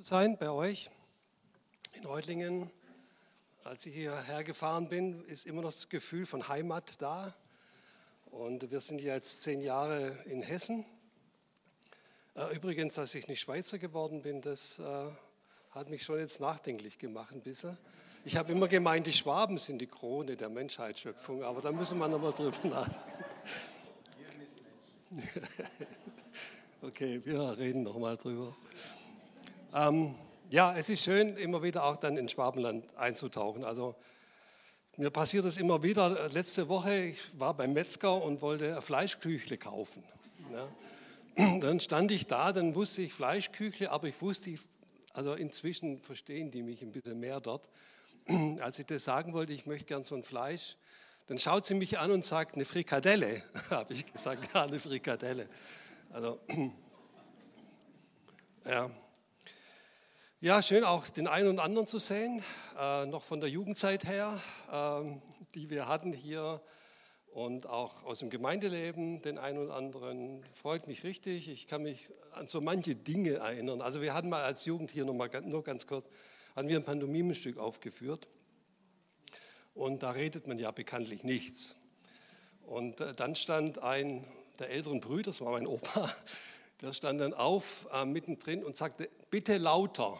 sein bei euch in Reutlingen. Als ich hierher gefahren bin, ist immer noch das Gefühl von Heimat da. Und wir sind jetzt zehn Jahre in Hessen. Äh, übrigens, dass ich nicht Schweizer geworden bin, das äh, hat mich schon jetzt nachdenklich gemacht ein bisschen. Ich habe immer gemeint, die Schwaben sind die Krone der Menschheitsschöpfung, aber da müssen wir nochmal drüber nachdenken. Okay, wir reden nochmal drüber. Ähm, ja, es ist schön, immer wieder auch dann in Schwabenland einzutauchen. Also mir passiert es immer wieder. Letzte Woche, ich war beim Metzger und wollte Fleischküchle kaufen. Ja. Dann stand ich da, dann wusste ich Fleischküchle, aber ich wusste, also inzwischen verstehen die mich ein bisschen mehr dort. Als ich das sagen wollte, ich möchte gern so ein Fleisch, dann schaut sie mich an und sagt, eine Frikadelle. Habe ich gesagt, ja, eine Frikadelle. Also, ja. Ja, schön auch den einen und anderen zu sehen, äh, noch von der Jugendzeit her, äh, die wir hatten hier und auch aus dem Gemeindeleben, den einen und anderen. Freut mich richtig. Ich kann mich an so manche Dinge erinnern. Also wir hatten mal als Jugend hier noch mal, nur ganz kurz, hatten wir ein Pantomimenstück aufgeführt und da redet man ja bekanntlich nichts. Und äh, dann stand ein der älteren Brüder, das war mein Opa, der stand dann auf äh, mittendrin und sagte, bitte lauter.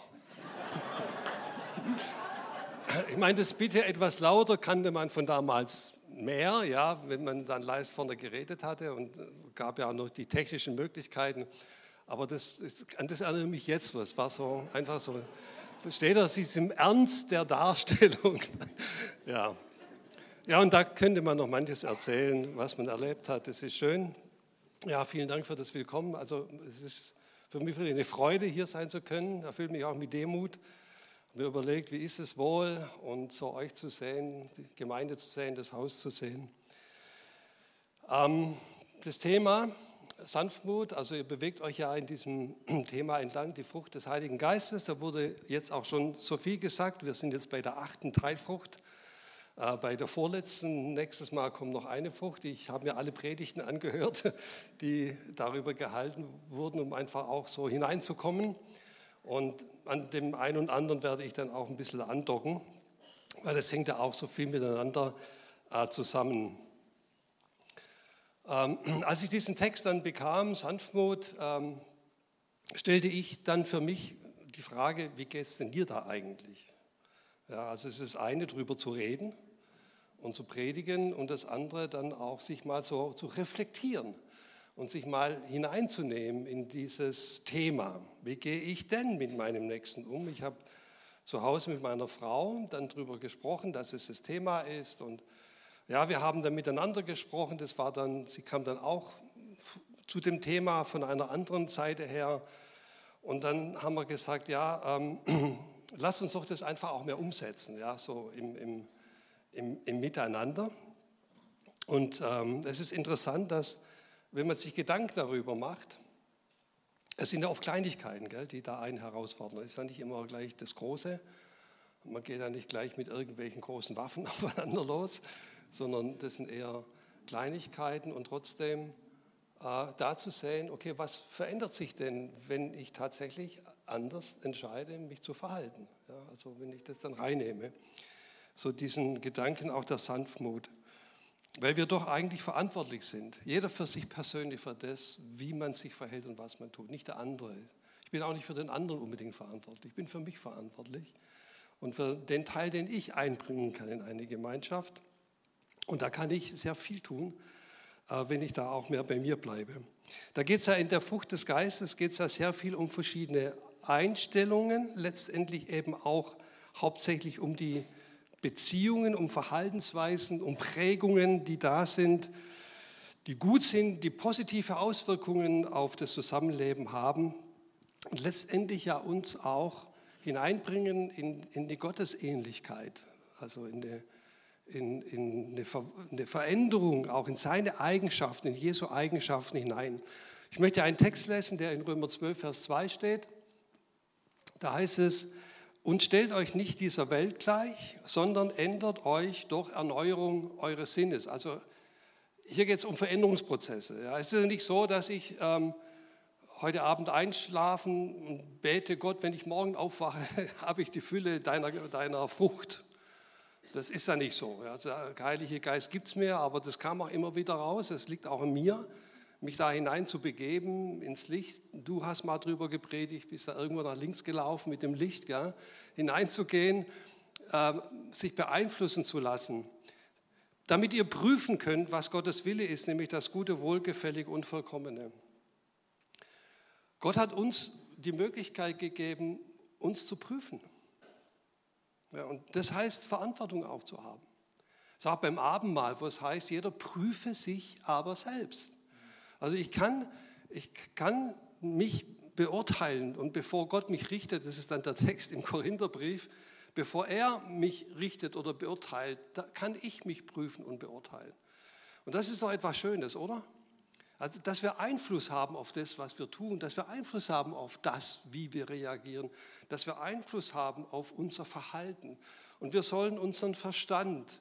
ich meine, das bitte etwas lauter kannte man von damals mehr, ja, wenn man dann leise vorne geredet hatte und äh, gab ja auch noch die technischen Möglichkeiten. Aber das, an das erinnere ich mich jetzt. Das war so einfach so. Versteht er sich im Ernst der Darstellung? ja. Ja, und da könnte man noch manches erzählen, was man erlebt hat. Das ist schön. Ja, vielen Dank für das Willkommen. Also es ist für mich eine Freude, hier sein zu können. Erfüllt mich auch mit Demut. Mir überlegt, wie ist es wohl und so euch zu sehen, die Gemeinde zu sehen, das Haus zu sehen. Ähm, das Thema Sanftmut, also ihr bewegt euch ja in diesem Thema entlang, die Frucht des Heiligen Geistes. Da wurde jetzt auch schon so viel gesagt. Wir sind jetzt bei der achten Dreifrucht. Äh, bei der vorletzten, nächstes Mal kommt noch eine Frucht. Ich habe mir alle Predigten angehört, die darüber gehalten wurden, um einfach auch so hineinzukommen. Und an dem einen und anderen werde ich dann auch ein bisschen andocken, weil es hängt ja auch so viel miteinander äh, zusammen. Ähm, als ich diesen Text dann bekam, Sanftmut, ähm, stellte ich dann für mich die Frage, wie geht es denn dir da eigentlich? Ja, also es ist eine, drüber zu reden, und zu predigen und das andere dann auch sich mal so zu reflektieren und sich mal hineinzunehmen in dieses Thema. Wie gehe ich denn mit meinem Nächsten um? Ich habe zu Hause mit meiner Frau dann darüber gesprochen, dass es das Thema ist und ja, wir haben dann miteinander gesprochen. Das war dann, sie kam dann auch zu dem Thema von einer anderen Seite her und dann haben wir gesagt, ja, ähm, lass uns doch das einfach auch mehr umsetzen, ja, so im, im im, im Miteinander. Und ähm, es ist interessant, dass wenn man sich Gedanken darüber macht, es sind ja oft Kleinigkeiten, gell, die da einen herausfordern. Es ist ja nicht immer gleich das Große. Man geht ja nicht gleich mit irgendwelchen großen Waffen aufeinander los, sondern das sind eher Kleinigkeiten und trotzdem äh, da zu sehen, okay, was verändert sich denn, wenn ich tatsächlich anders entscheide, mich zu verhalten? Ja, also wenn ich das dann reinnehme so diesen Gedanken auch der Sanftmut. Weil wir doch eigentlich verantwortlich sind. Jeder für sich persönlich für das, wie man sich verhält und was man tut, nicht der andere. Ich bin auch nicht für den anderen unbedingt verantwortlich. Ich bin für mich verantwortlich und für den Teil, den ich einbringen kann in eine Gemeinschaft. Und da kann ich sehr viel tun, äh, wenn ich da auch mehr bei mir bleibe. Da geht es ja in der Frucht des Geistes, geht es ja sehr viel um verschiedene Einstellungen, letztendlich eben auch hauptsächlich um die Beziehungen, um Verhaltensweisen, um Prägungen, die da sind, die gut sind, die positive Auswirkungen auf das Zusammenleben haben und letztendlich ja uns auch hineinbringen in, in die Gottesähnlichkeit, also in, die, in, in eine, Ver, eine Veränderung, auch in seine Eigenschaften, in Jesu Eigenschaften hinein. Ich möchte einen Text lesen, der in Römer 12, Vers 2 steht. Da heißt es, und stellt euch nicht dieser Welt gleich, sondern ändert euch durch Erneuerung eures Sinnes. Also hier geht es um Veränderungsprozesse. Ja, es ist nicht so, dass ich ähm, heute Abend einschlafen und bete Gott, wenn ich morgen aufwache, habe ich die Fülle deiner, deiner Frucht. Das ist ja nicht so. Ja. Der Heilige Geist gibt es mir, aber das kam auch immer wieder raus. Es liegt auch in mir, mich da hinein zu begeben ins Licht. Du hast mal drüber gepredigt, bist da irgendwo nach links gelaufen mit dem Licht, gell? hineinzugehen, äh, sich beeinflussen zu lassen, damit ihr prüfen könnt, was Gottes Wille ist, nämlich das Gute, Wohlgefällige und Vollkommene. Gott hat uns die Möglichkeit gegeben, uns zu prüfen. Ja, und das heißt, Verantwortung auch zu haben. Das auch beim Abendmahl, wo es heißt, jeder prüfe sich aber selbst. Also ich kann, ich kann mich beurteilen und bevor Gott mich richtet, das ist dann der Text im Korintherbrief, bevor er mich richtet oder beurteilt, da kann ich mich prüfen und beurteilen. Und das ist doch etwas Schönes, oder? Also, dass wir Einfluss haben auf das, was wir tun, dass wir Einfluss haben auf das, wie wir reagieren, dass wir Einfluss haben auf unser Verhalten. Und wir sollen unseren Verstand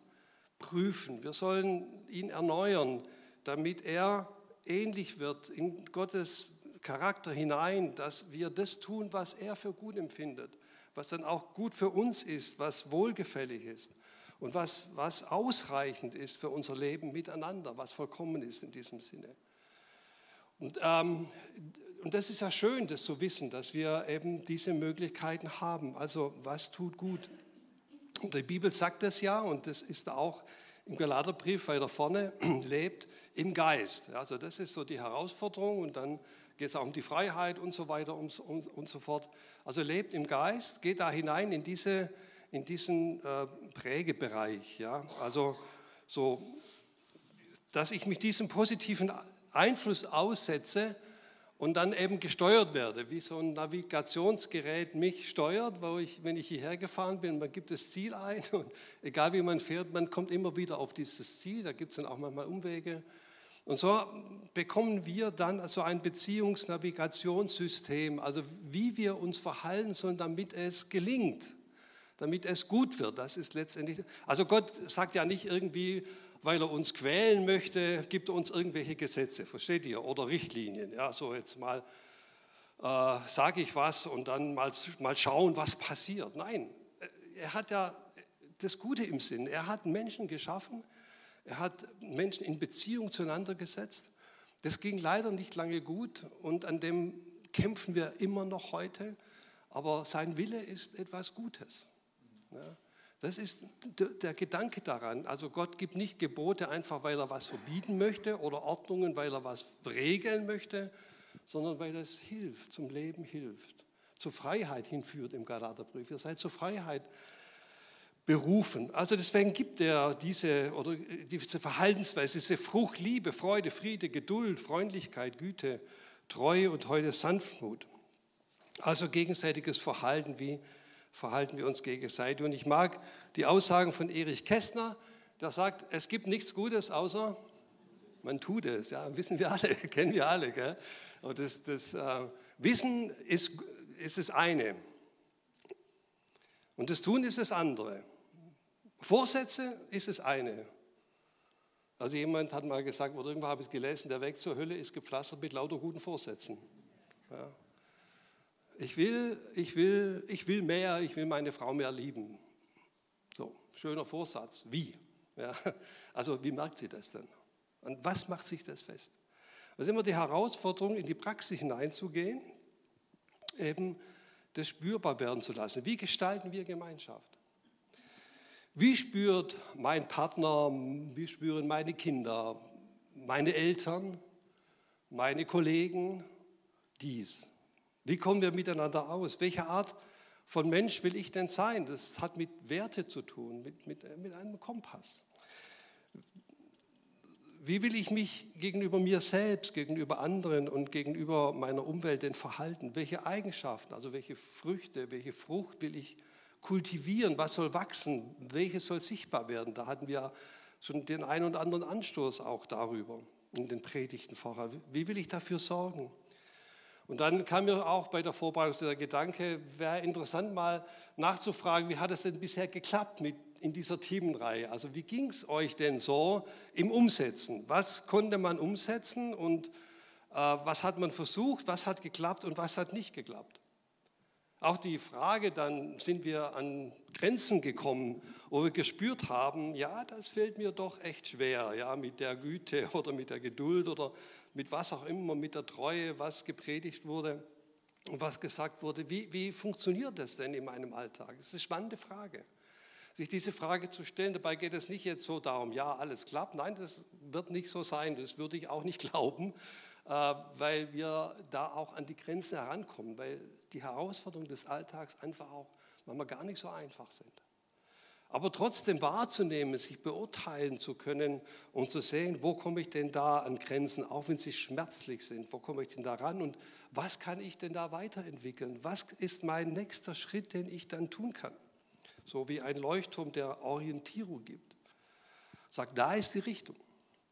prüfen, wir sollen ihn erneuern, damit er ähnlich wird in Gottes Charakter hinein, dass wir das tun, was er für gut empfindet, was dann auch gut für uns ist, was wohlgefällig ist und was, was ausreichend ist für unser Leben miteinander, was vollkommen ist in diesem Sinne. Und, ähm, und das ist ja schön, das zu wissen, dass wir eben diese Möglichkeiten haben. Also was tut gut? Und die Bibel sagt das ja und das ist auch im Galaterbrief weiter vorne, lebt im Geist. Also das ist so die Herausforderung und dann geht es auch um die Freiheit und so weiter und, und, und so fort. Also lebt im Geist, geht da hinein in, diese, in diesen äh, Prägebereich. Ja? Also so, dass ich mich diesem positiven Einfluss aussetze und dann eben gesteuert werde, wie so ein Navigationsgerät mich steuert, wo ich, wenn ich hierher gefahren bin, man gibt das Ziel ein und egal wie man fährt, man kommt immer wieder auf dieses Ziel, da gibt es dann auch manchmal Umwege. Und so bekommen wir dann also ein Beziehungsnavigationssystem, also wie wir uns verhalten sollen, damit es gelingt, damit es gut wird. Das ist letztendlich, also Gott sagt ja nicht irgendwie, weil er uns quälen möchte, gibt er uns irgendwelche Gesetze, versteht ihr? Oder Richtlinien. Ja, so jetzt mal äh, sage ich was und dann mal, mal schauen, was passiert. Nein, er hat ja das Gute im Sinn. Er hat Menschen geschaffen, er hat Menschen in Beziehung zueinander gesetzt. Das ging leider nicht lange gut und an dem kämpfen wir immer noch heute. Aber sein Wille ist etwas Gutes. Ja. Das ist der Gedanke daran. Also Gott gibt nicht Gebote einfach, weil er was verbieten möchte oder Ordnungen, weil er was regeln möchte, sondern weil es hilft, zum Leben hilft, zur Freiheit hinführt im Galaterbrief. Ihr seid zur Freiheit berufen. Also deswegen gibt er diese, oder diese Verhaltensweise, diese Frucht, Liebe, Freude, Friede, Geduld, Freundlichkeit, Güte, Treue und heute Sanftmut. Also gegenseitiges Verhalten wie verhalten wir uns gegenseitig. Und ich mag die Aussagen von Erich Kästner, der sagt, es gibt nichts Gutes, außer man tut es. Ja, wissen wir alle, kennen wir alle. Gell? Und das, das äh, Wissen ist, ist das eine. Und das Tun ist das andere. Vorsätze ist das eine. Also jemand hat mal gesagt, oder irgendwo habe ich gelesen, der Weg zur Hölle ist gepflastert mit lauter guten Vorsätzen. Ja. Ich will, ich will, ich will mehr, ich will meine Frau mehr lieben. So, schöner Vorsatz. Wie? Ja, also wie merkt sie das denn? Und was macht sich das fest? Das ist immer die Herausforderung, in die Praxis hineinzugehen, eben das spürbar werden zu lassen. Wie gestalten wir Gemeinschaft? Wie spürt mein Partner, wie spüren meine Kinder, meine Eltern, meine Kollegen dies? Wie kommen wir miteinander aus? Welche Art von Mensch will ich denn sein? Das hat mit Werte zu tun, mit, mit, mit einem Kompass. Wie will ich mich gegenüber mir selbst, gegenüber anderen und gegenüber meiner Umwelt denn verhalten? Welche Eigenschaften, also welche Früchte, welche Frucht will ich kultivieren? Was soll wachsen? Welches soll sichtbar werden? Da hatten wir schon den einen oder anderen Anstoß auch darüber in den Predigten vorher. Wie will ich dafür sorgen? Und dann kam mir auch bei der Vorbereitung der Gedanke, wäre interessant mal nachzufragen, wie hat es denn bisher geklappt mit in dieser Themenreihe? Also wie ging es euch denn so im Umsetzen? Was konnte man umsetzen und was hat man versucht, was hat geklappt und was hat nicht geklappt. Auch die Frage, dann sind wir an Grenzen gekommen, wo wir gespürt haben, ja, das fällt mir doch echt schwer, ja, mit der Güte oder mit der Geduld oder mit was auch immer, mit der Treue, was gepredigt wurde und was gesagt wurde. Wie, wie funktioniert das denn in meinem Alltag? Das ist eine spannende Frage. Sich diese Frage zu stellen, dabei geht es nicht jetzt so darum, ja, alles klappt. Nein, das wird nicht so sein, das würde ich auch nicht glauben, äh, weil wir da auch an die Grenzen herankommen, weil die Herausforderungen des Alltags einfach auch manchmal gar nicht so einfach sind. Aber trotzdem wahrzunehmen, sich beurteilen zu können und zu sehen, wo komme ich denn da an Grenzen, auch wenn sie schmerzlich sind, wo komme ich denn da ran und was kann ich denn da weiterentwickeln? Was ist mein nächster Schritt, den ich dann tun kann? So wie ein Leuchtturm, der Orientierung gibt. Sagt, da ist die Richtung.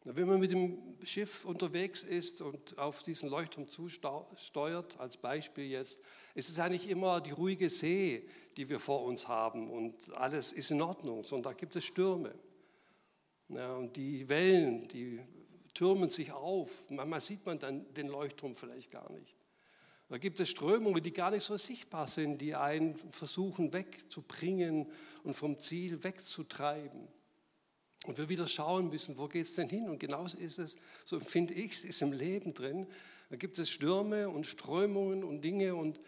Wenn man mit dem Schiff unterwegs ist und auf diesen Leuchtturm zusteuert, als Beispiel jetzt, ist es eigentlich immer die ruhige See, die wir vor uns haben und alles ist in Ordnung, sondern da gibt es Stürme. Ja, und die Wellen, die türmen sich auf. Manchmal sieht man dann den Leuchtturm vielleicht gar nicht. Da gibt es Strömungen, die gar nicht so sichtbar sind, die einen versuchen wegzubringen und vom Ziel wegzutreiben. Und wir wieder schauen müssen, wo geht es denn hin? Und genauso ist es, so empfinde ich es, ist im Leben drin. Da gibt es Stürme und Strömungen und Dinge und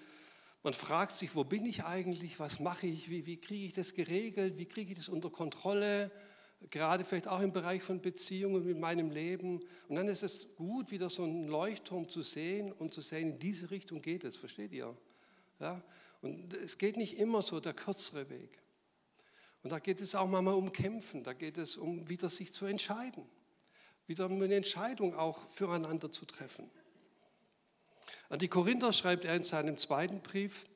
man fragt sich, wo bin ich eigentlich, was mache ich, wie, wie kriege ich das geregelt, wie kriege ich das unter Kontrolle, gerade vielleicht auch im Bereich von Beziehungen mit meinem Leben. Und dann ist es gut, wieder so einen Leuchtturm zu sehen und zu sehen, in diese Richtung geht es, versteht ihr? Ja? Und es geht nicht immer so der kürzere Weg. Und da geht es auch manchmal um Kämpfen, da geht es um wieder sich zu entscheiden, wieder um eine Entscheidung auch füreinander zu treffen. An die Korinther schreibt er in seinem zweiten Brief,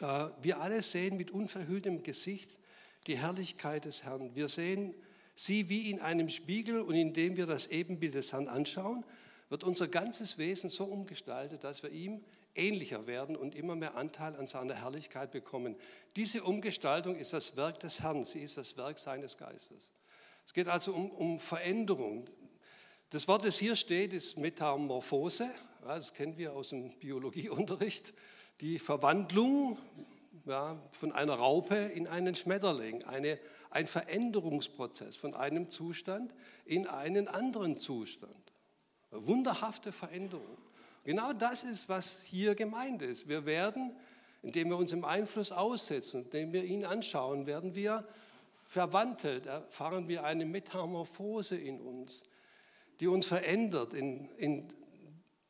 äh, wir alle sehen mit unverhülltem Gesicht die Herrlichkeit des Herrn. Wir sehen sie wie in einem Spiegel und indem wir das Ebenbild des Herrn anschauen, wird unser ganzes Wesen so umgestaltet, dass wir ihm ähnlicher werden und immer mehr Anteil an seiner Herrlichkeit bekommen. Diese Umgestaltung ist das Werk des Herrn, sie ist das Werk seines Geistes. Es geht also um, um Veränderung. Das Wort, das hier steht, ist Metamorphose. das kennen wir aus dem Biologieunterricht. Die Verwandlung ja, von einer Raupe in einen Schmetterling. Eine, ein Veränderungsprozess von einem Zustand in einen anderen Zustand. Wunderhafte Veränderung. Genau das ist, was hier gemeint ist. Wir werden, indem wir uns im Einfluss aussetzen, indem wir ihn anschauen, werden wir verwandelt, erfahren wir eine Metamorphose in uns, die uns verändert in, in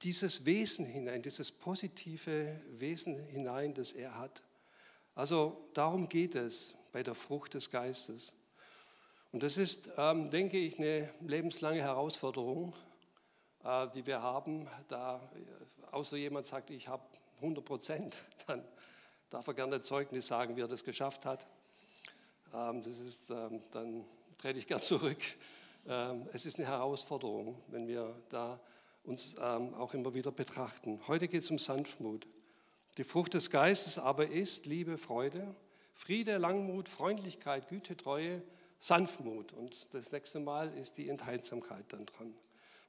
dieses Wesen hinein, dieses positive Wesen hinein, das er hat. Also darum geht es bei der Frucht des Geistes. Und das ist, ähm, denke ich, eine lebenslange Herausforderung, die wir haben, da außer jemand sagt, ich habe 100 Prozent, dann darf er gerne Zeugnis sagen, wie er das geschafft hat. Ähm, das ist, ähm, dann trete ich gern zurück. Ähm, es ist eine Herausforderung, wenn wir da uns auch immer wieder betrachten. Heute geht es um Sanftmut. Die Frucht des Geistes aber ist Liebe, Freude, Friede, Langmut, Freundlichkeit, Güte, Treue, Sanftmut. Und das nächste Mal ist die Enthaltsamkeit dann dran.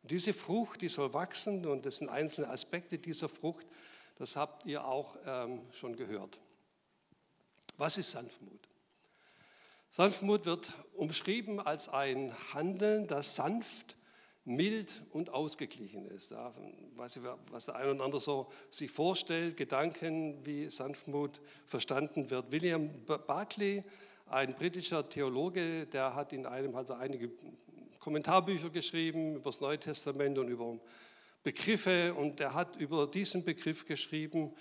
Und diese Frucht, die soll wachsen und das sind einzelne Aspekte dieser Frucht, das habt ihr auch ähm, schon gehört. Was ist Sanftmut? Sanftmut wird umschrieben als ein Handeln, das sanft, mild und ausgeglichen ist. Ja, weiß ich, was der eine oder andere so sich vorstellt, Gedanken, wie Sanftmut verstanden wird. William Barclay, ein britischer Theologe, der hat in einem, hat einige Kommentarbücher geschrieben über das Neue Testament und über Begriffe und er hat über diesen Begriff geschrieben,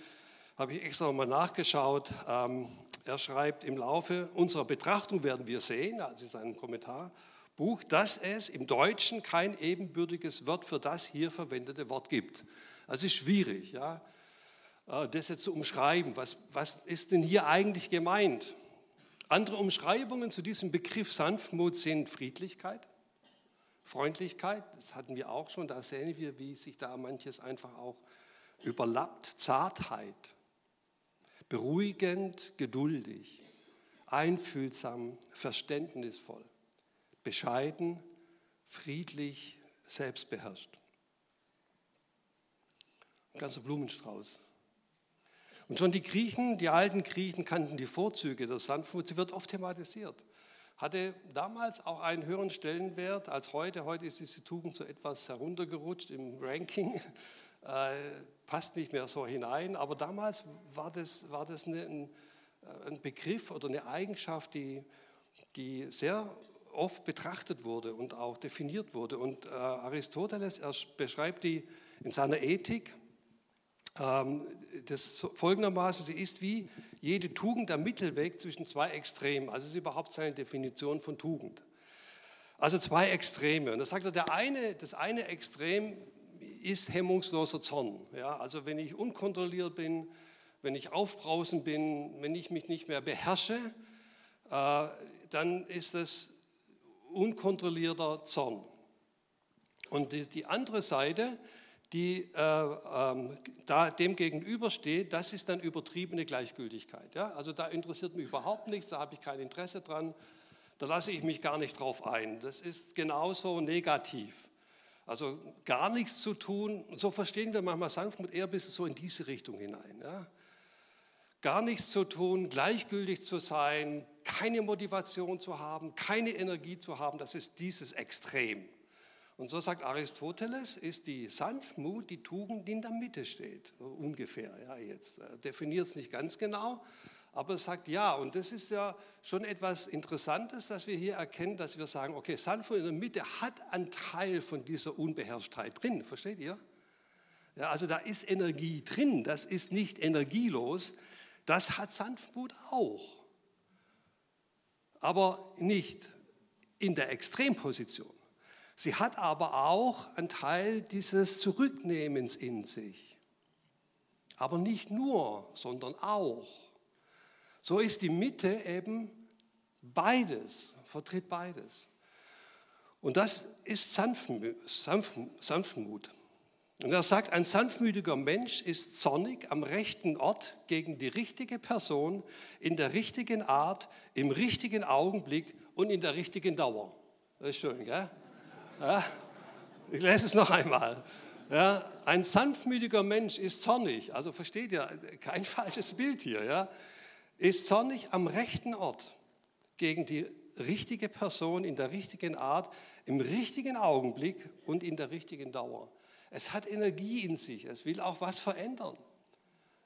habe ich extra nochmal nachgeschaut. Ähm, er schreibt, im Laufe unserer Betrachtung werden wir sehen, also in seinem Kommentarbuch, dass es im Deutschen kein ebenbürtiges Wort für das hier verwendete Wort gibt. Also ist schwierig, ja, äh, das jetzt zu umschreiben. Was, was ist denn hier eigentlich gemeint? Andere Umschreibungen zu diesem Begriff Sanftmut sind Friedlichkeit, Freundlichkeit, das hatten wir auch schon, da sehen wir, wie sich da manches einfach auch überlappt. Zartheit, beruhigend, geduldig, einfühlsam, verständnisvoll, bescheiden, friedlich, selbstbeherrscht. Ein ganzer Blumenstrauß. Und schon die Griechen, die alten Griechen kannten die Vorzüge der Sanftmut. Sie wird oft thematisiert. Hatte damals auch einen höheren Stellenwert als heute. Heute ist diese Tugend so etwas heruntergerutscht im Ranking. Äh, passt nicht mehr so hinein. Aber damals war das, war das eine, ein, äh, ein Begriff oder eine Eigenschaft, die, die sehr oft betrachtet wurde und auch definiert wurde. Und äh, Aristoteles beschreibt die in seiner Ethik das folgendermaßen, sie ist wie jede Tugend der Mittelweg zwischen zwei Extremen. Also das ist überhaupt seine Definition von Tugend. Also zwei Extreme. Und da sagt er, der eine, das eine Extrem ist hemmungsloser Zorn. Ja, also wenn ich unkontrolliert bin, wenn ich aufbrausend bin, wenn ich mich nicht mehr beherrsche, äh, dann ist das unkontrollierter Zorn. Und die, die andere Seite die äh, ähm, da dem gegenübersteht, das ist dann übertriebene Gleichgültigkeit. Ja? Also da interessiert mich überhaupt nichts, da habe ich kein Interesse dran, da lasse ich mich gar nicht drauf ein. Das ist genauso negativ. Also gar nichts zu tun, so verstehen wir manchmal Sanftmut eher bis so in diese Richtung hinein. Ja? Gar nichts zu tun, gleichgültig zu sein, keine Motivation zu haben, keine Energie zu haben, das ist dieses Extrem. Und so sagt Aristoteles, ist die Sanftmut die Tugend, die in der Mitte steht, so ungefähr. Ja, jetzt er definiert es nicht ganz genau, aber er sagt ja. Und das ist ja schon etwas Interessantes, dass wir hier erkennen, dass wir sagen, okay, Sanftmut in der Mitte hat einen Teil von dieser Unbeherrschtheit drin. Versteht ihr? Ja, also da ist Energie drin. Das ist nicht energielos. Das hat Sanftmut auch, aber nicht in der Extremposition. Sie hat aber auch einen Teil dieses Zurücknehmens in sich. Aber nicht nur, sondern auch. So ist die Mitte eben beides, vertritt beides. Und das ist Sanftmut. Und er sagt, ein sanftmütiger Mensch ist zornig am rechten Ort gegen die richtige Person, in der richtigen Art, im richtigen Augenblick und in der richtigen Dauer. Das ist schön, gell? Ja, ich lese es noch einmal. Ja, ein sanftmütiger Mensch ist zornig, also versteht ihr, kein falsches Bild hier, ja, ist zornig am rechten Ort gegen die richtige Person in der richtigen Art, im richtigen Augenblick und in der richtigen Dauer. Es hat Energie in sich, es will auch was verändern.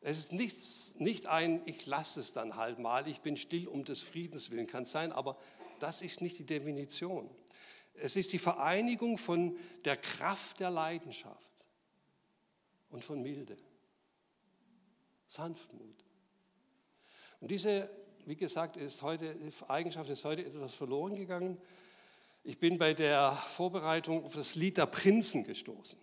Es ist nichts, nicht ein, ich lasse es dann halt mal, ich bin still um des Friedens willen, kann sein, aber das ist nicht die Definition. Es ist die Vereinigung von der Kraft der Leidenschaft und von Milde, Sanftmut. Und diese, wie gesagt, ist heute, Eigenschaft ist heute etwas verloren gegangen. Ich bin bei der Vorbereitung auf das Lied der Prinzen gestoßen.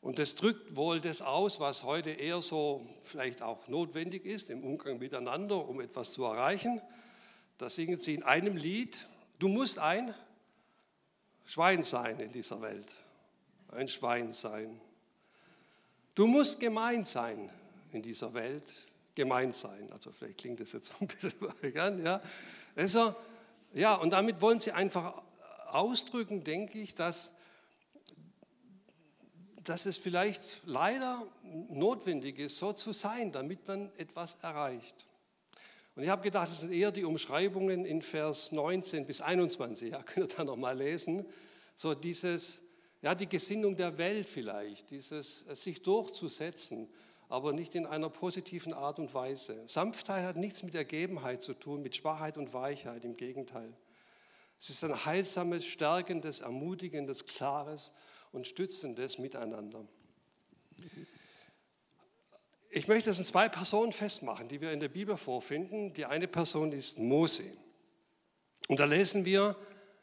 Und das drückt wohl das aus, was heute eher so vielleicht auch notwendig ist im Umgang miteinander, um etwas zu erreichen. Da singen sie in einem Lied, Du musst ein Schwein sein in dieser Welt. Ein Schwein sein. Du musst gemein sein in dieser Welt. Gemein sein. Also vielleicht klingt das jetzt ein bisschen arrogant, ja. Also, ja, und damit wollen sie einfach ausdrücken, denke ich, dass, dass es vielleicht leider notwendig ist, so zu sein, damit man etwas erreicht. Und ich habe gedacht, das sind eher die Umschreibungen in Vers 19 bis 21. Ja, könnt ihr da nochmal lesen. So dieses, ja, die Gesinnung der Welt vielleicht, dieses äh, sich durchzusetzen, aber nicht in einer positiven Art und Weise. Sanftheit hat nichts mit Ergebenheit zu tun, mit Schwachheit und Weichheit, im Gegenteil. Es ist ein heilsames, stärkendes, ermutigendes, klares und stützendes Miteinander. Ich möchte es in zwei Personen festmachen, die wir in der Bibel vorfinden. Die eine Person ist Mose. Und da lesen wir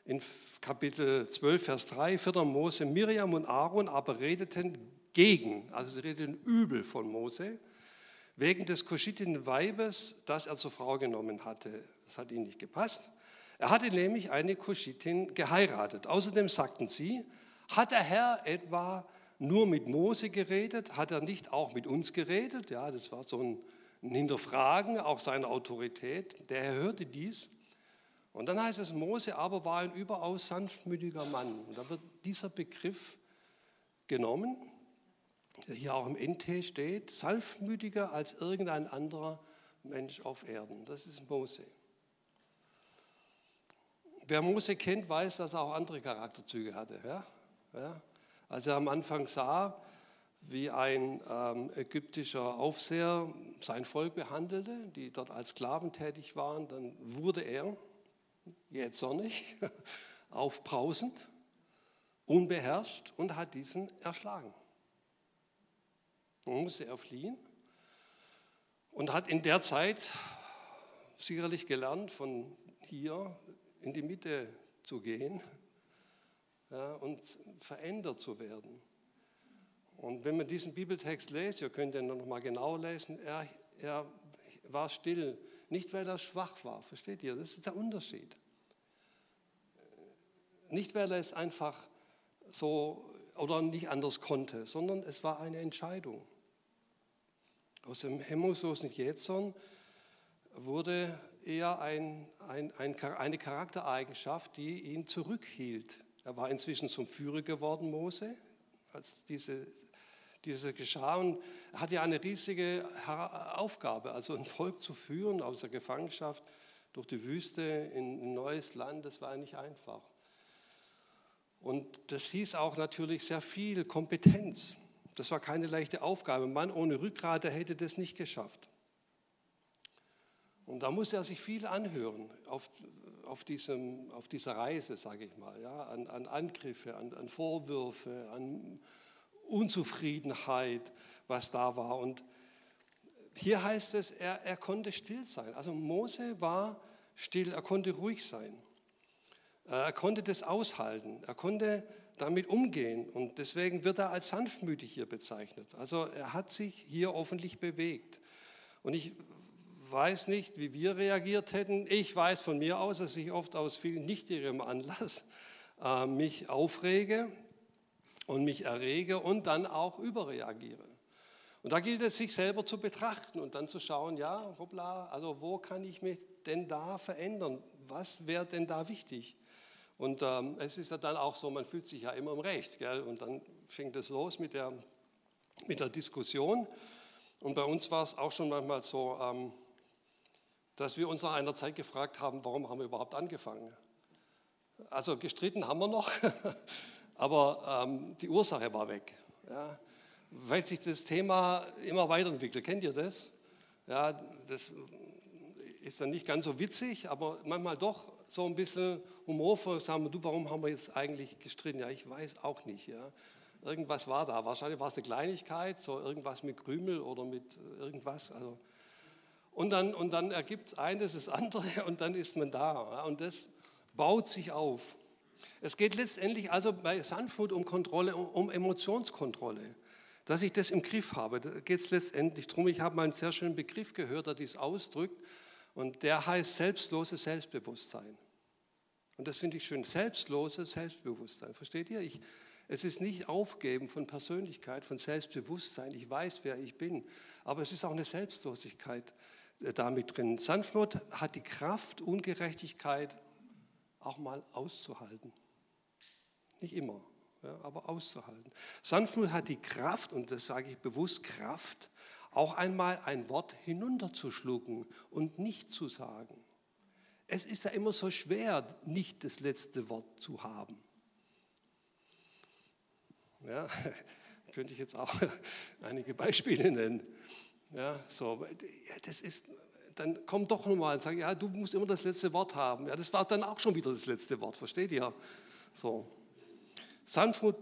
in Kapitel 12, Vers 3, 4. Mose, Miriam und Aaron aber redeten gegen, also sie redeten übel von Mose, wegen des kuschitischen Weibes, das er zur Frau genommen hatte. Das hat ihnen nicht gepasst. Er hatte nämlich eine Kuschitin geheiratet. Außerdem sagten sie, hat der Herr etwa nur mit Mose geredet? Hat er nicht auch mit uns geredet? Ja, das war so ein, Hinterfragen auch seiner Autorität. Der Herr hörte dies. Und dann heißt es, Mose aber war ein überaus sanftmütiger Mann. Und da wird dieser Begriff genommen. der hier auch im NT steht, sanftmütiger als irgendein anderer Mensch auf Erden. Das ist Mose. Wer Mose kennt, weiß, dass er auch andere Charakterzüge hatte. Ja? Ja? Als er am Anfang sah, wie ein ähm, ägyptischer Aufseher sein Volk behandelte, die dort als Sklaven tätig waren, dann wurde er jähzornig, aufbrausend, unbeherrscht und hat diesen erschlagen. Dann musste er fliehen und hat in der Zeit sicherlich gelernt, von hier in die Mitte zu gehen ja, und verändert zu werden. Und wenn man diesen Bibeltext liest, ihr könnt ihn noch mal genau lesen, er, er war still, nicht weil er schwach war, versteht ihr? Das ist der Unterschied. Nicht weil er es einfach so oder nicht anders konnte, sondern es war eine Entscheidung. Aus dem hemmungslosen Jätson wurde eher ein, ein, ein, eine Charaktereigenschaft, die ihn zurückhielt. Er war inzwischen zum Führer geworden, Mose, als diese diese geschah. Und er hatte ja eine riesige Aufgabe, also ein Volk zu führen aus der Gefangenschaft durch die Wüste in ein neues Land. Das war nicht einfach. Und das hieß auch natürlich sehr viel Kompetenz. Das war keine leichte Aufgabe. Ein Mann ohne Rückgrat, der hätte das nicht geschafft. Und da musste er sich viel anhören auf, auf, diesem, auf dieser Reise, sage ich mal, ja, an, an Angriffe, an, an Vorwürfe, an Unzufriedenheit, was da war. Und hier heißt es, er, er konnte still sein. Also Mose war still, er konnte ruhig sein. Äh, er konnte das aushalten, er konnte damit umgehen und deswegen wird er als sanftmütig hier bezeichnet. Also er hat sich hier offentlich bewegt. Und ich weiß nicht, wie wir reagiert hätten. Ich weiß von mir aus, dass ich oft aus viel nichtigem Anlass äh, mich aufrege und mich errege und dann auch überreagiere. Und da gilt es, sich selber zu betrachten und dann zu schauen, ja, hoppla, also wo kann ich mich denn da verändern? Was wäre denn da wichtig? Und ähm, es ist ja dann auch so, man fühlt sich ja immer im Recht, gell? Und dann fängt es los mit der, mit der Diskussion. Und bei uns war es auch schon manchmal so, ähm, dass wir uns nach einer Zeit gefragt haben, warum haben wir überhaupt angefangen? Also gestritten haben wir noch, aber ähm, die Ursache war weg. Ja. Weil sich das Thema immer weiterentwickelt. Kennt ihr das? Ja, das ist dann nicht ganz so witzig, aber manchmal doch so ein bisschen humorvoll. Sagen du, warum haben wir jetzt eigentlich gestritten? Ja, ich weiß auch nicht. Ja. Irgendwas war da. Wahrscheinlich war es eine Kleinigkeit, so irgendwas mit Krümel oder mit irgendwas. Also. Und, dann, und dann ergibt eines das andere und dann ist man da. Und das baut sich auf. Es geht letztendlich also bei Sanftmut um Kontrolle, um Emotionskontrolle. Dass ich das im Griff habe, da geht es letztendlich darum. Ich habe mal einen sehr schönen Begriff gehört, der dies ausdrückt, und der heißt selbstloses Selbstbewusstsein. Und das finde ich schön, selbstloses Selbstbewusstsein. Versteht ihr? Ich, es ist nicht Aufgeben von Persönlichkeit, von Selbstbewusstsein. Ich weiß, wer ich bin. Aber es ist auch eine Selbstlosigkeit damit drin. Sanftmut hat die Kraft, Ungerechtigkeit auch mal auszuhalten. Nicht immer, ja, aber auszuhalten. Sanftmut hat die Kraft, und das sage ich bewusst Kraft, auch einmal ein Wort hinunterzuschlucken und nicht zu sagen. Es ist ja immer so schwer, nicht das letzte Wort zu haben. Ja, könnte ich jetzt auch einige Beispiele nennen. Ja, so, ja, das ist dann komm doch nochmal und sag, ja, du musst immer das letzte Wort haben. Ja, das war dann auch schon wieder das letzte Wort, versteht ihr? So. Sanftmut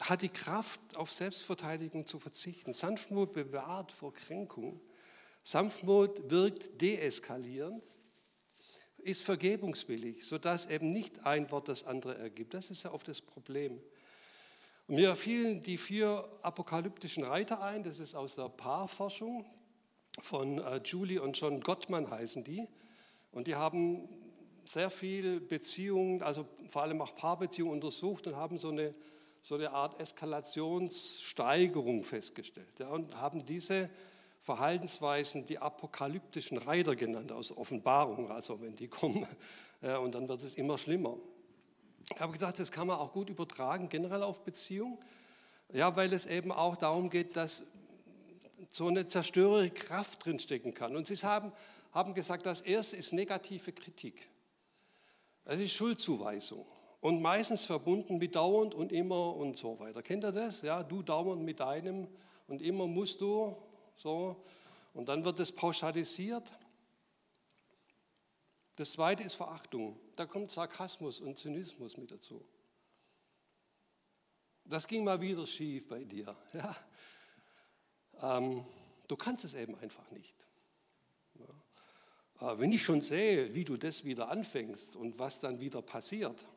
hat die Kraft, auf Selbstverteidigung zu verzichten. Sanftmut bewahrt vor Kränkung. Sanftmut wirkt deeskalierend, ist vergebungswillig, sodass eben nicht ein Wort das andere ergibt. Das ist ja oft das Problem. Und mir fielen die vier apokalyptischen Reiter ein, das ist aus der Paarforschung von äh, Julie und John Gottman heißen die. Und die haben sehr viel Beziehungen, also vor allem auch Paarbeziehungen untersucht und haben so eine, so eine Art Eskalationssteigerung festgestellt. Ja, und haben diese Verhaltensweisen die apokalyptischen Reiter genannt aus Offenbarung, also wenn die kommen. Ja, und dann wird es immer schlimmer. Ich habe gedacht, das kann man auch gut übertragen, generell auf Beziehungen. Ja, weil es eben auch darum geht, dass so eine zerstörerische Kraft drinstecken kann. Und sie haben, haben gesagt, das erste ist negative Kritik. Das ist Schuldzuweisung. Und meistens verbunden mit dauernd und immer und so weiter. Kennt ihr das? Ja, du dauernd mit deinem und immer musst du so. Und dann wird es pauschalisiert. Das zweite ist Verachtung. Da kommt Sarkasmus und Zynismus mit dazu. Das ging mal wieder schief bei dir. Ja? Ähm, du kannst es eben einfach nicht. Ja? Äh, wenn ich schon sehe, wie du das wieder anfängst und was dann wieder passiert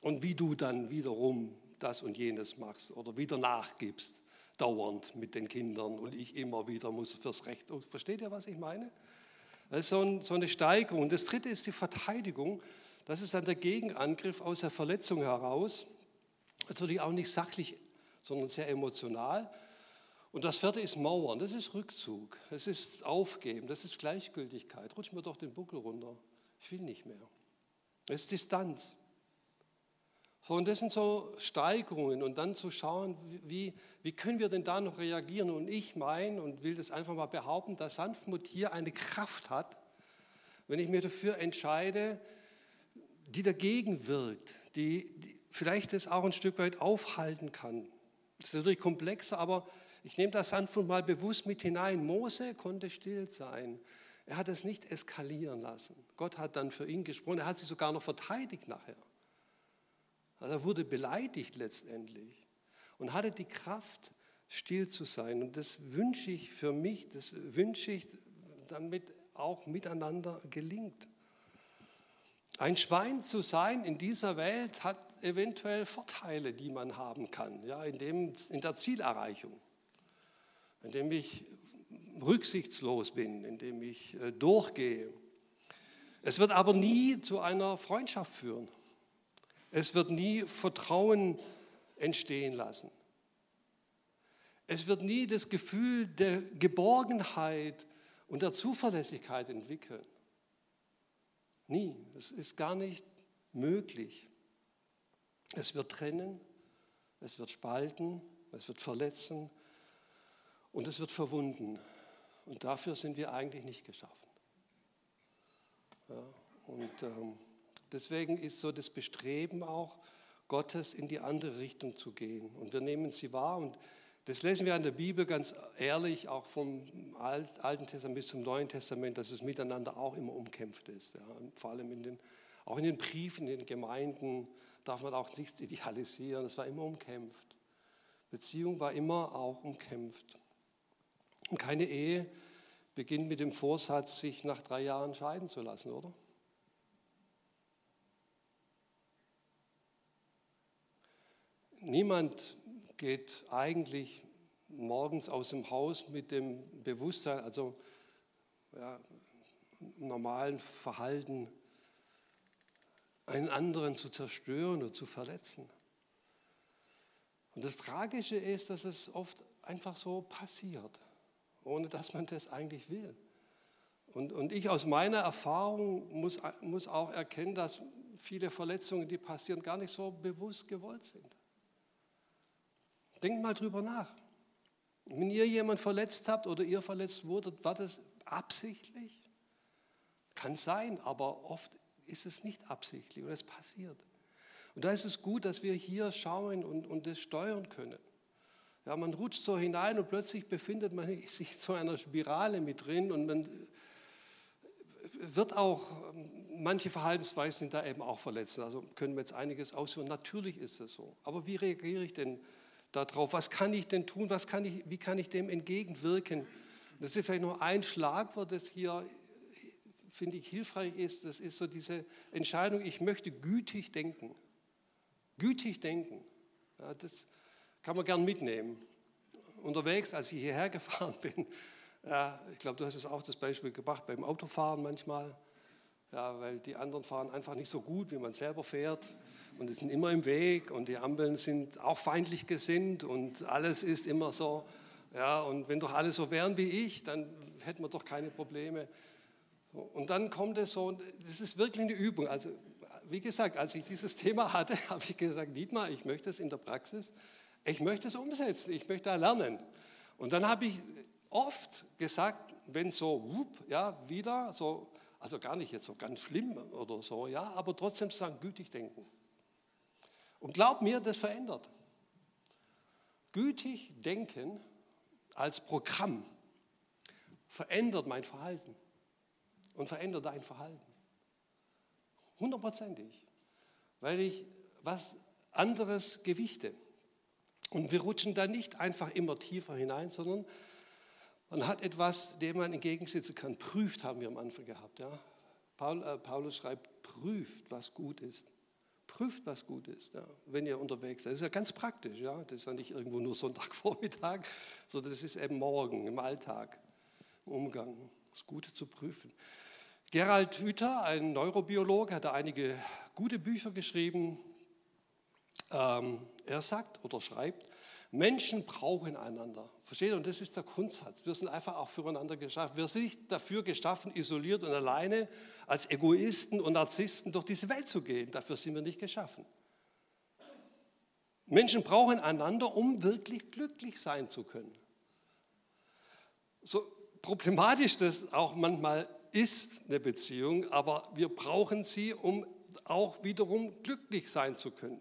und wie du dann wiederum das und jenes machst oder wieder nachgibst, dauernd mit den Kindern und ich immer wieder muss fürs Recht. Versteht ihr, was ich meine? Das ist so, ein, so eine Steigerung. Das dritte ist die Verteidigung. Das ist dann der Gegenangriff aus der Verletzung heraus. Natürlich auch nicht sachlich, sondern sehr emotional. Und das vierte ist Mauern, das ist Rückzug, das ist Aufgeben, das ist Gleichgültigkeit. Rutsch mir doch den Buckel runter, ich will nicht mehr. Das ist Distanz. So, und das sind so Steigerungen und dann zu schauen, wie, wie können wir denn da noch reagieren? Und ich meine und will das einfach mal behaupten, dass Sanftmut hier eine Kraft hat, wenn ich mir dafür entscheide, die dagegen wirkt, die, die vielleicht das auch ein Stück weit aufhalten kann. Das ist natürlich komplexer, aber ich nehme das Sanftmut mal bewusst mit hinein. Mose konnte still sein. Er hat es nicht eskalieren lassen. Gott hat dann für ihn gesprochen. Er hat sie sogar noch verteidigt nachher. Also er wurde beleidigt letztendlich und hatte die Kraft, still zu sein. Und das wünsche ich für mich, das wünsche ich, damit auch miteinander gelingt. Ein Schwein zu sein in dieser Welt hat eventuell Vorteile, die man haben kann, ja, in, dem, in der Zielerreichung, indem ich rücksichtslos bin, indem ich äh, durchgehe. Es wird aber nie zu einer Freundschaft führen. Es wird nie Vertrauen entstehen lassen. Es wird nie das Gefühl der Geborgenheit und der Zuverlässigkeit entwickeln. Nie. Das ist gar nicht möglich. Es wird trennen, es wird spalten, es wird verletzen und es wird verwunden. Und dafür sind wir eigentlich nicht geschaffen. Ja, und ähm, Deswegen ist so das Bestreben auch Gottes in die andere Richtung zu gehen. Und wir nehmen sie wahr und das lesen wir in der Bibel ganz ehrlich, auch vom Alten Testament bis zum Neuen Testament, dass es miteinander auch immer umkämpft ist. Ja. vor allem in den, auch in den Briefen, in den Gemeinden darf man auch nichts idealisieren. Es war immer umkämpft. Beziehung war immer auch umkämpft. Und keine Ehe beginnt mit dem Vorsatz, sich nach drei Jahren scheiden zu lassen, oder? Niemand geht eigentlich morgens aus dem Haus mit dem Bewusstsein, also ja, normalen Verhalten, einen anderen zu zerstören oder zu verletzen. Und das Tragische ist, dass es oft einfach so passiert, ohne dass man das eigentlich will. Und, und ich aus meiner Erfahrung muss, muss auch erkennen, dass viele Verletzungen, die passieren, gar nicht so bewusst gewollt sind. Denkt mal drüber nach. Wenn ihr jemand verletzt habt oder ihr verletzt wurdet, war das absichtlich? Kann sein, aber oft ist es nicht absichtlich und es passiert. Und da ist es gut, dass wir hier schauen und, und das steuern können. Ja, man rutscht so hinein und plötzlich befindet man sich in so einer Spirale mit drin und man wird auch, manche Verhaltensweisen sind da eben auch verletzt. Also können wir jetzt einiges ausführen. Natürlich ist es so. Aber wie reagiere ich denn darauf, was kann ich denn tun, was kann ich, wie kann ich dem entgegenwirken. Das ist vielleicht nur ein Schlagwort, das hier, finde ich, hilfreich ist. Das ist so diese Entscheidung, ich möchte gütig denken. Gütig denken. Ja, das kann man gern mitnehmen. Unterwegs, als ich hierher gefahren bin, ja, ich glaube, du hast es auch das Beispiel gebracht, beim Autofahren manchmal, ja, weil die anderen fahren einfach nicht so gut, wie man selber fährt und die sind immer im Weg und die Ampeln sind auch feindlich gesinnt und alles ist immer so. Ja, und wenn doch alle so wären wie ich, dann hätten wir doch keine Probleme. Und dann kommt es so, das ist wirklich eine Übung. Also, wie gesagt, als ich dieses Thema hatte, habe ich gesagt, Dietmar, ich möchte es in der Praxis Ich möchte es umsetzen, ich möchte da lernen. Und dann habe ich oft gesagt, wenn so, whoop, ja, wieder so, also gar nicht jetzt so ganz schlimm oder so, ja, aber trotzdem zu sagen, gütig denken. Und glaub mir, das verändert. Gütig denken als Programm verändert mein Verhalten und verändert dein Verhalten. Hundertprozentig. Weil ich was anderes gewichte. Und wir rutschen da nicht einfach immer tiefer hinein, sondern man hat etwas, dem man entgegensetzen kann. Prüft haben wir am Anfang gehabt. Ja? Paul, äh, Paulus schreibt, prüft, was gut ist. Prüft, was gut ist, ja, wenn ihr unterwegs seid. Das ist ja ganz praktisch. Ja? Das ist ja nicht irgendwo nur Sonntagvormittag, sondern das ist eben morgen im Alltag, im Umgang. Das Gute zu prüfen. Gerald Hüther, ein Neurobiologe, hat einige gute Bücher geschrieben. Ähm, er sagt oder schreibt, Menschen brauchen einander. Versteht? Und das ist der Grundsatz. Wir sind einfach auch füreinander geschaffen. Wir sind nicht dafür geschaffen, isoliert und alleine als Egoisten und Narzissten durch diese Welt zu gehen. Dafür sind wir nicht geschaffen. Menschen brauchen einander, um wirklich glücklich sein zu können. So problematisch das auch manchmal ist, eine Beziehung, aber wir brauchen sie, um auch wiederum glücklich sein zu können.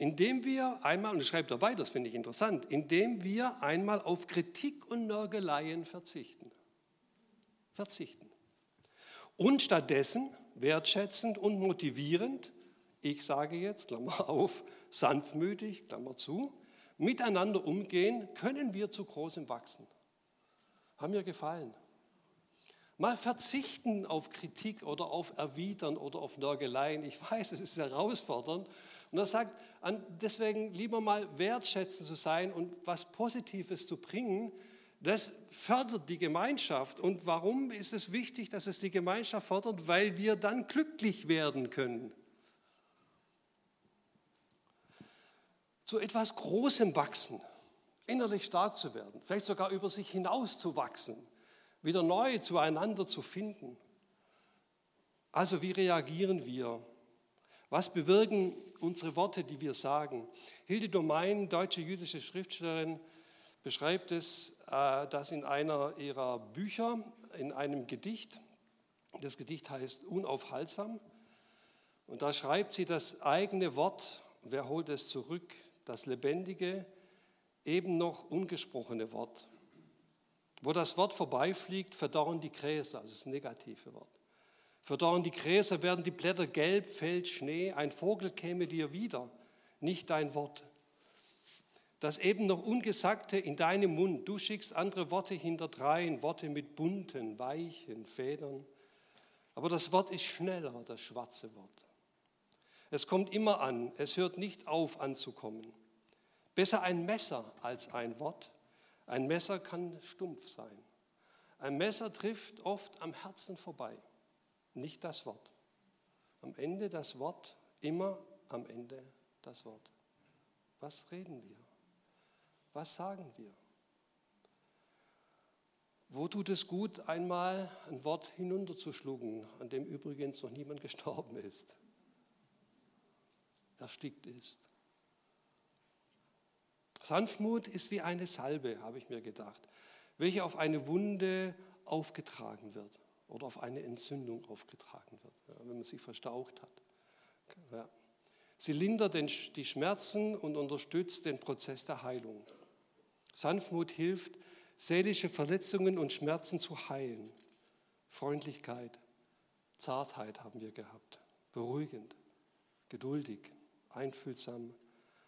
Indem wir einmal, und das schreibt er weiter, das finde ich interessant, indem wir einmal auf Kritik und Nörgeleien verzichten. Verzichten. Und stattdessen wertschätzend und motivierend, ich sage jetzt, Klammer auf, sanftmütig, Klammer zu, miteinander umgehen, können wir zu großem wachsen. Haben mir gefallen. Mal verzichten auf Kritik oder auf Erwidern oder auf Nörgeleien. Ich weiß, es ist herausfordernd, und er sagt, deswegen lieber mal wertschätzend zu sein und was Positives zu bringen, das fördert die Gemeinschaft. Und warum ist es wichtig, dass es die Gemeinschaft fördert? Weil wir dann glücklich werden können. Zu etwas Großem wachsen, innerlich stark zu werden, vielleicht sogar über sich hinaus zu wachsen, wieder neu zueinander zu finden. Also wie reagieren wir? Was bewirken unsere Worte, die wir sagen? Hilde Domein, deutsche jüdische Schriftstellerin, beschreibt es, äh, dass in einer ihrer Bücher, in einem Gedicht, das Gedicht heißt Unaufhaltsam, und da schreibt sie das eigene Wort, wer holt es zurück, das lebendige, eben noch ungesprochene Wort. Wo das Wort vorbeifliegt, verdorren die Gräser, also das negative Wort. Verdorren die Gräser, werden die Blätter gelb, fällt Schnee, ein Vogel käme dir wieder, nicht dein Wort. Das eben noch Ungesagte in deinem Mund, du schickst andere Worte hinterdrein, Worte mit bunten, weichen Federn. Aber das Wort ist schneller, das schwarze Wort. Es kommt immer an, es hört nicht auf anzukommen. Besser ein Messer als ein Wort. Ein Messer kann stumpf sein. Ein Messer trifft oft am Herzen vorbei nicht das Wort. Am Ende das Wort, immer am Ende das Wort. Was reden wir? Was sagen wir? Wo tut es gut, einmal ein Wort hinunterzuschlucken, an dem übrigens noch niemand gestorben ist, erstickt ist? Sanftmut ist wie eine Salbe, habe ich mir gedacht, welche auf eine Wunde aufgetragen wird oder auf eine Entzündung aufgetragen wird, wenn man sich verstaucht hat. Sie lindert die Schmerzen und unterstützt den Prozess der Heilung. Sanftmut hilft, seelische Verletzungen und Schmerzen zu heilen. Freundlichkeit, Zartheit haben wir gehabt, beruhigend, geduldig, einfühlsam,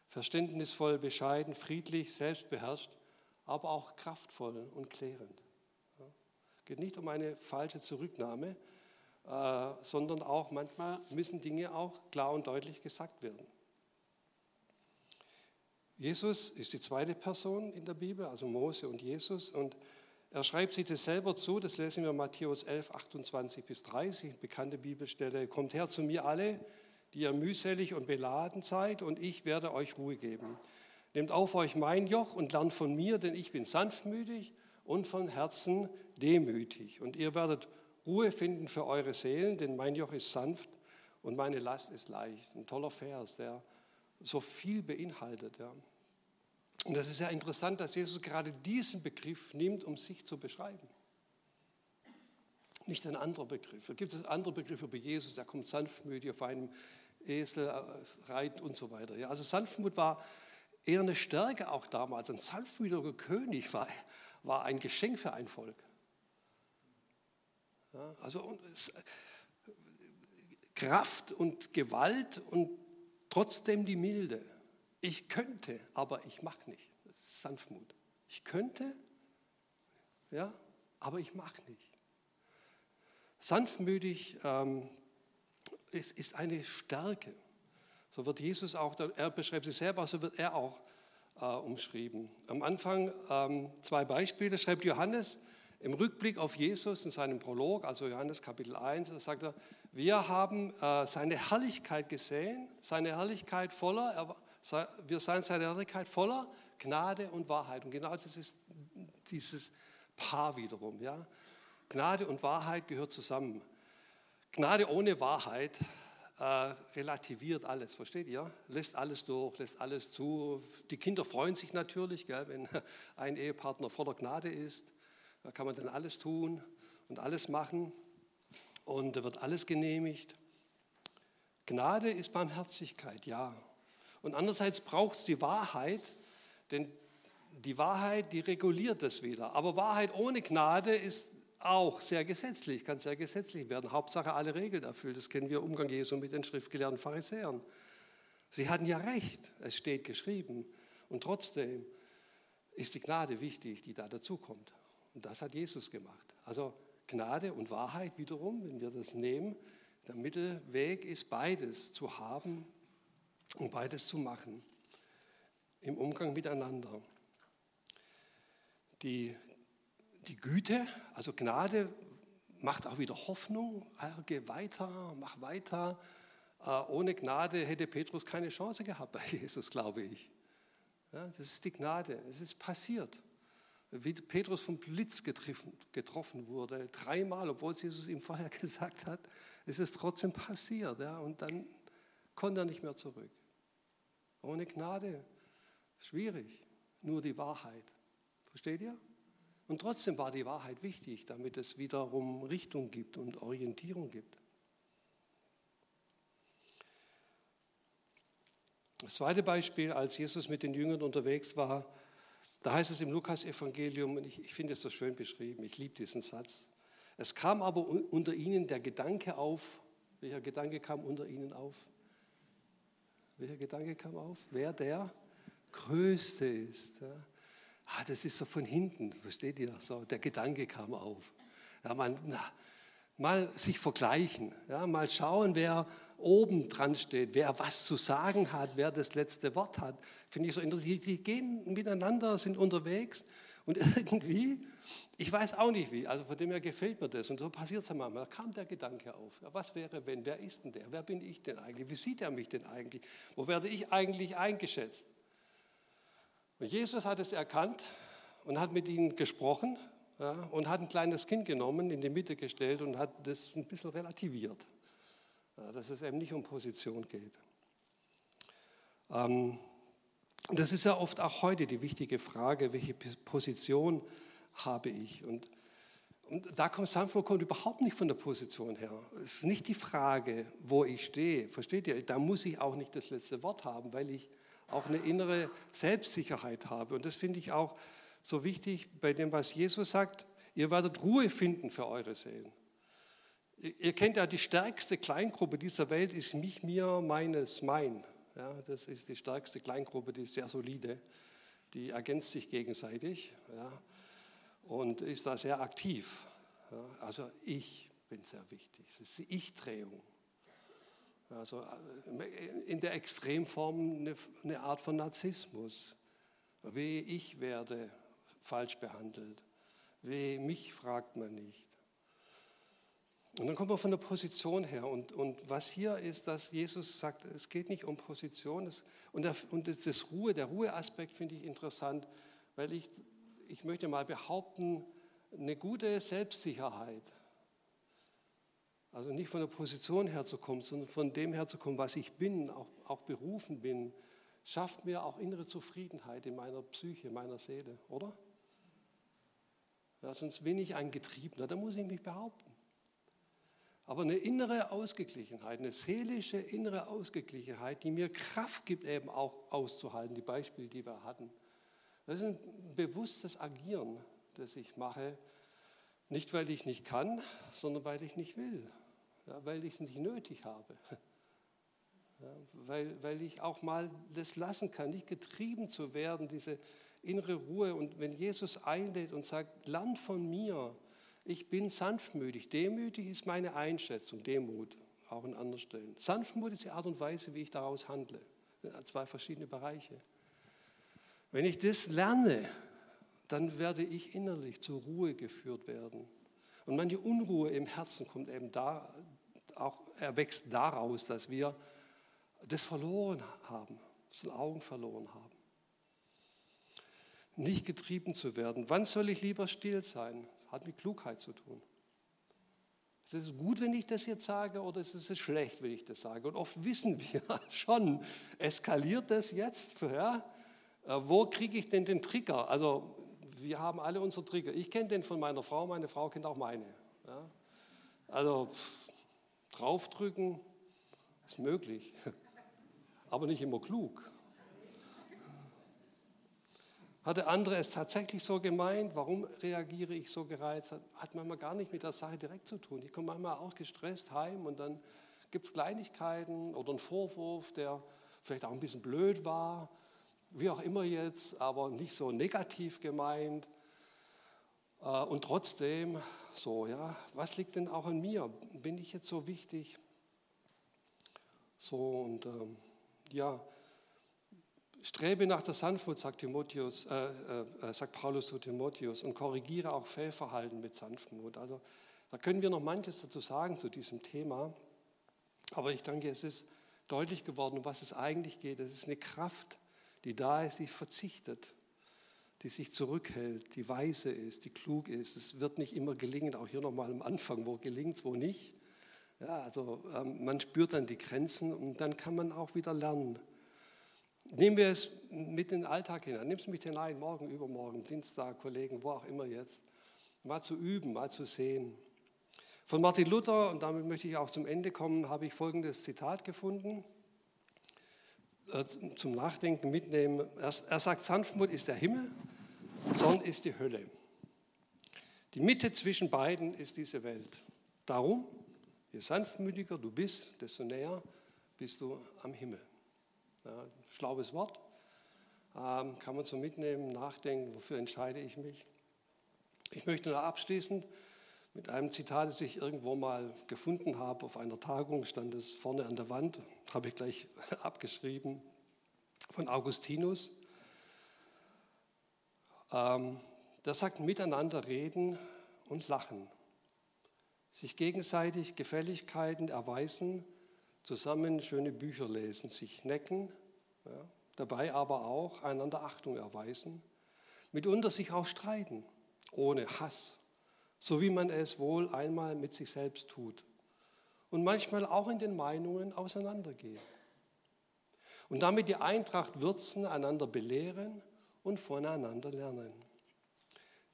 verständnisvoll, bescheiden, friedlich, selbstbeherrscht, aber auch kraftvoll und klärend geht nicht um eine falsche Zurücknahme, äh, sondern auch manchmal müssen Dinge auch klar und deutlich gesagt werden. Jesus ist die zweite Person in der Bibel, also Mose und Jesus, und er schreibt sich das selber zu, das lesen wir Matthäus 11, 28 bis 30, bekannte Bibelstelle. Kommt her zu mir alle, die ihr mühselig und beladen seid, und ich werde euch Ruhe geben. Nehmt auf euch mein Joch und lernt von mir, denn ich bin sanftmütig und von Herzen demütig. Und ihr werdet Ruhe finden für eure Seelen, denn mein Joch ist sanft und meine Last ist leicht. Ein toller Vers, der so viel beinhaltet. Ja. Und das ist ja interessant, dass Jesus gerade diesen Begriff nimmt, um sich zu beschreiben. Nicht ein anderer Begriff. Da gibt es andere Begriffe über Jesus, der kommt sanftmütig auf einem Esel, äh, reitet und so weiter. Ja, also Sanftmut war eher eine Stärke auch damals. Ein sanftmütiger König war, war ein Geschenk für ein Volk. Ja, also es, Kraft und Gewalt und trotzdem die Milde. Ich könnte, aber ich mache nicht. Das ist Sanftmut. Ich könnte, ja, aber ich mache nicht. Sanftmütig ähm, ist, ist eine Stärke. So wird Jesus auch, er beschreibt sich selber, so wird er auch äh, umschrieben. Am Anfang ähm, zwei Beispiele schreibt Johannes im Rückblick auf Jesus in seinem Prolog, also Johannes Kapitel 1, da sagt er, wir haben äh, seine Herrlichkeit gesehen, seine Herrlichkeit voller, er, wir seien seine Herrlichkeit voller Gnade und Wahrheit. Und genau das ist dieses Paar wiederum. Ja? Gnade und Wahrheit gehört zusammen. Gnade ohne Wahrheit äh, relativiert alles, versteht ihr? Lässt alles durch, lässt alles zu. Die Kinder freuen sich natürlich, gell, wenn ein Ehepartner voller Gnade ist. Da kann man dann alles tun und alles machen und da wird alles genehmigt. Gnade ist Barmherzigkeit, ja. Und andererseits braucht es die Wahrheit, denn die Wahrheit, die reguliert das wieder. Aber Wahrheit ohne Gnade ist auch sehr gesetzlich, kann sehr gesetzlich werden. Hauptsache alle Regeln erfüllt. Das kennen wir im Umgang Jesu mit den schriftgelehrten Pharisäern. Sie hatten ja recht, es steht geschrieben. Und trotzdem ist die Gnade wichtig, die da dazukommt. Und das hat Jesus gemacht. Also Gnade und Wahrheit wiederum, wenn wir das nehmen, der Mittelweg ist beides zu haben und beides zu machen im Umgang miteinander. Die, die Güte, also Gnade, macht auch wieder Hoffnung. Geh weiter, mach weiter. Äh, ohne Gnade hätte Petrus keine Chance gehabt bei Jesus, glaube ich. Das ist die Gnade. Es ist passiert. Wie Petrus vom Blitz getroffen, wurde, dreimal, obwohl Jesus ihm vorher gesagt hat, ist es trotzdem passiert. Und dann konnte er nicht mehr zurück. Ohne Gnade, schwierig. Nur die Wahrheit. Versteht ihr? Und trotzdem war die Wahrheit wichtig, damit es wiederum Richtung gibt und Orientierung gibt. Das zweite Beispiel, als Jesus mit den Jüngern unterwegs war, da heißt es im Lukas-Evangelium, und ich, ich finde es so schön beschrieben, ich liebe diesen Satz. Es kam aber unter ihnen der Gedanke auf, welcher Gedanke kam unter ihnen auf? Welcher Gedanke kam auf? Wer der Größte ist. Ja. Ah, das ist so von hinten, versteht ihr? So, der Gedanke kam auf. Ja, man, na, mal sich vergleichen, ja, mal schauen, wer oben dran steht, wer was zu sagen hat, wer das letzte Wort hat. Finde ich so interessant. Die gehen miteinander, sind unterwegs und irgendwie, ich weiß auch nicht wie, also von dem her gefällt mir das. Und so passiert es manchmal. Da kam der Gedanke auf. Ja, was wäre, wenn? Wer ist denn der? Wer bin ich denn eigentlich? Wie sieht er mich denn eigentlich? Wo werde ich eigentlich eingeschätzt? Und Jesus hat es erkannt und hat mit ihnen gesprochen ja, und hat ein kleines Kind genommen, in die Mitte gestellt und hat das ein bisschen relativiert. Ja, dass es eben nicht um Position geht. Ähm, das ist ja oft auch heute die wichtige Frage, welche Position habe ich? Und, und da kommt Sanford kommt überhaupt nicht von der Position her. Es ist nicht die Frage, wo ich stehe. Versteht ihr? Da muss ich auch nicht das letzte Wort haben, weil ich auch eine innere Selbstsicherheit habe. Und das finde ich auch so wichtig bei dem, was Jesus sagt. Ihr werdet Ruhe finden für eure Seelen. Ihr kennt ja die stärkste Kleingruppe dieser Welt ist mich, mir, meines, mein. Ja, das ist die stärkste Kleingruppe, die ist sehr solide, die ergänzt sich gegenseitig ja, und ist da sehr aktiv. Ja, also ich bin sehr wichtig, das ist die Ich-Drehung. Also äh, in der Extremform eine, Art von Narzissmus. Wehe, ich werde falsch behandelt. Wehe, mich fragt man nicht. Und dann kommt man von der Position her. Und, und was hier ist, dass Jesus sagt, es geht nicht um Position. Es, und, der, und das Ruhe, der Ruheaspekt finde ich interessant, weil ich, ich möchte mal behaupten, eine gute Selbstsicherheit, also nicht von der Position herzukommen, sondern von dem herzukommen, was ich bin, auch, auch berufen bin, schafft mir auch innere Zufriedenheit in meiner Psyche, meiner Seele, oder? Ja, sonst bin ich ein Getriebener, da muss ich mich behaupten. Aber eine innere Ausgeglichenheit, eine seelische innere Ausgeglichenheit, die mir Kraft gibt, eben auch auszuhalten, die Beispiele, die wir hatten. Das ist ein bewusstes Agieren, das ich mache, nicht weil ich nicht kann, sondern weil ich nicht will, ja, weil ich es nicht nötig habe. Ja, weil, weil ich auch mal das lassen kann, nicht getrieben zu werden, diese innere Ruhe. Und wenn Jesus einlädt und sagt, lernt von mir, ich bin sanftmütig. Demütig ist meine Einschätzung, Demut, auch an anderen Stellen. Sanftmut ist die Art und Weise, wie ich daraus handle. Zwei verschiedene Bereiche. Wenn ich das lerne, dann werde ich innerlich zur Ruhe geführt werden. Und manche Unruhe im Herzen kommt eben da, auch erwächst daraus, dass wir das verloren haben, den Augen verloren haben. Nicht getrieben zu werden. Wann soll ich lieber still sein? Hat mit Klugheit zu tun. Ist es gut, wenn ich das jetzt sage, oder ist es schlecht, wenn ich das sage? Und oft wissen wir schon, eskaliert das jetzt? Ja? Äh, wo kriege ich denn den Trigger? Also, wir haben alle unsere Trigger. Ich kenne den von meiner Frau, meine Frau kennt auch meine. Ja? Also, pff, draufdrücken ist möglich, aber nicht immer klug. Hat der andere es tatsächlich so gemeint? Warum reagiere ich so gereizt? Hat manchmal gar nicht mit der Sache direkt zu tun. Ich komme manchmal auch gestresst heim und dann gibt es Kleinigkeiten oder einen Vorwurf, der vielleicht auch ein bisschen blöd war, wie auch immer jetzt, aber nicht so negativ gemeint. Äh, und trotzdem, so, ja, was liegt denn auch an mir? Bin ich jetzt so wichtig? So und ähm, ja, strebe nach der Sanftmut, sagt, Timotheus, äh, äh, äh, sagt Paulus zu Timotheus, und korrigiere auch Fehlverhalten mit Sanftmut. Also da können wir noch manches dazu sagen zu diesem Thema. Aber ich denke, es ist deutlich geworden, um was es eigentlich geht. Es ist eine Kraft, die da ist, die verzichtet, die sich zurückhält, die weise ist, die klug ist. Es wird nicht immer gelingen, auch hier nochmal am Anfang, wo gelingt wo nicht. Ja, also ähm, man spürt dann die Grenzen und dann kann man auch wieder lernen. Nehmen wir es mit in den Alltag hinein. Nimm es mit hinein, morgen, übermorgen, Dienstag, Kollegen, wo auch immer jetzt. Mal zu üben, mal zu sehen. Von Martin Luther, und damit möchte ich auch zum Ende kommen, habe ich folgendes Zitat gefunden, zum Nachdenken mitnehmen. Er sagt, Sanftmut ist der Himmel, Zorn ist die Hölle. Die Mitte zwischen beiden ist diese Welt. Darum, je sanftmütiger du bist, desto näher bist du am Himmel. Ja, schlaues Wort. Ähm, kann man so mitnehmen, nachdenken, wofür entscheide ich mich. Ich möchte nur abschließend mit einem Zitat, das ich irgendwo mal gefunden habe. Auf einer Tagung stand es vorne an der Wand, habe ich gleich abgeschrieben, von Augustinus. Ähm, der sagt, miteinander reden und lachen, sich gegenseitig Gefälligkeiten erweisen zusammen schöne Bücher lesen, sich necken, ja, dabei aber auch einander Achtung erweisen, mitunter sich auch streiten, ohne Hass, so wie man es wohl einmal mit sich selbst tut und manchmal auch in den Meinungen auseinandergehen. Und damit die Eintracht würzen, einander belehren und voneinander lernen.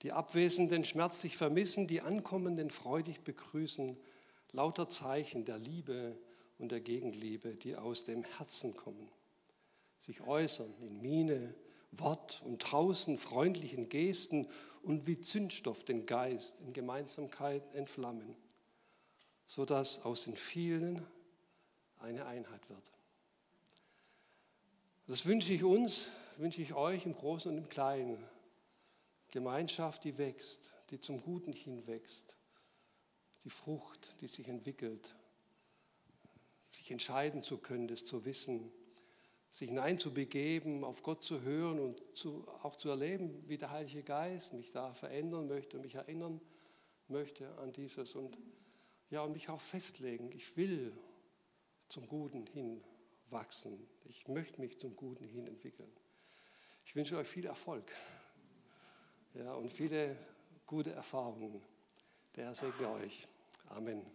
Die Abwesenden schmerzlich vermissen, die Ankommenden freudig begrüßen, lauter Zeichen der Liebe und der Gegenliebe, die aus dem Herzen kommen, sich äußern in Miene, Wort und tausend freundlichen Gesten und wie Zündstoff den Geist in Gemeinsamkeit entflammen, sodass aus den vielen eine Einheit wird. Das wünsche ich uns, wünsche ich euch im Großen und im Kleinen. Gemeinschaft, die wächst, die zum Guten hinwächst, die Frucht, die sich entwickelt sich entscheiden zu können, das zu wissen, sich hineinzubegeben, auf Gott zu hören und zu, auch zu erleben, wie der Heilige Geist mich da verändern möchte und mich erinnern möchte an dieses und ja, und mich auch festlegen. Ich will zum Guten hin wachsen. Ich möchte mich zum Guten hin entwickeln. Ich wünsche euch viel Erfolg ja, und viele gute Erfahrungen. Der Herr segne euch. Amen.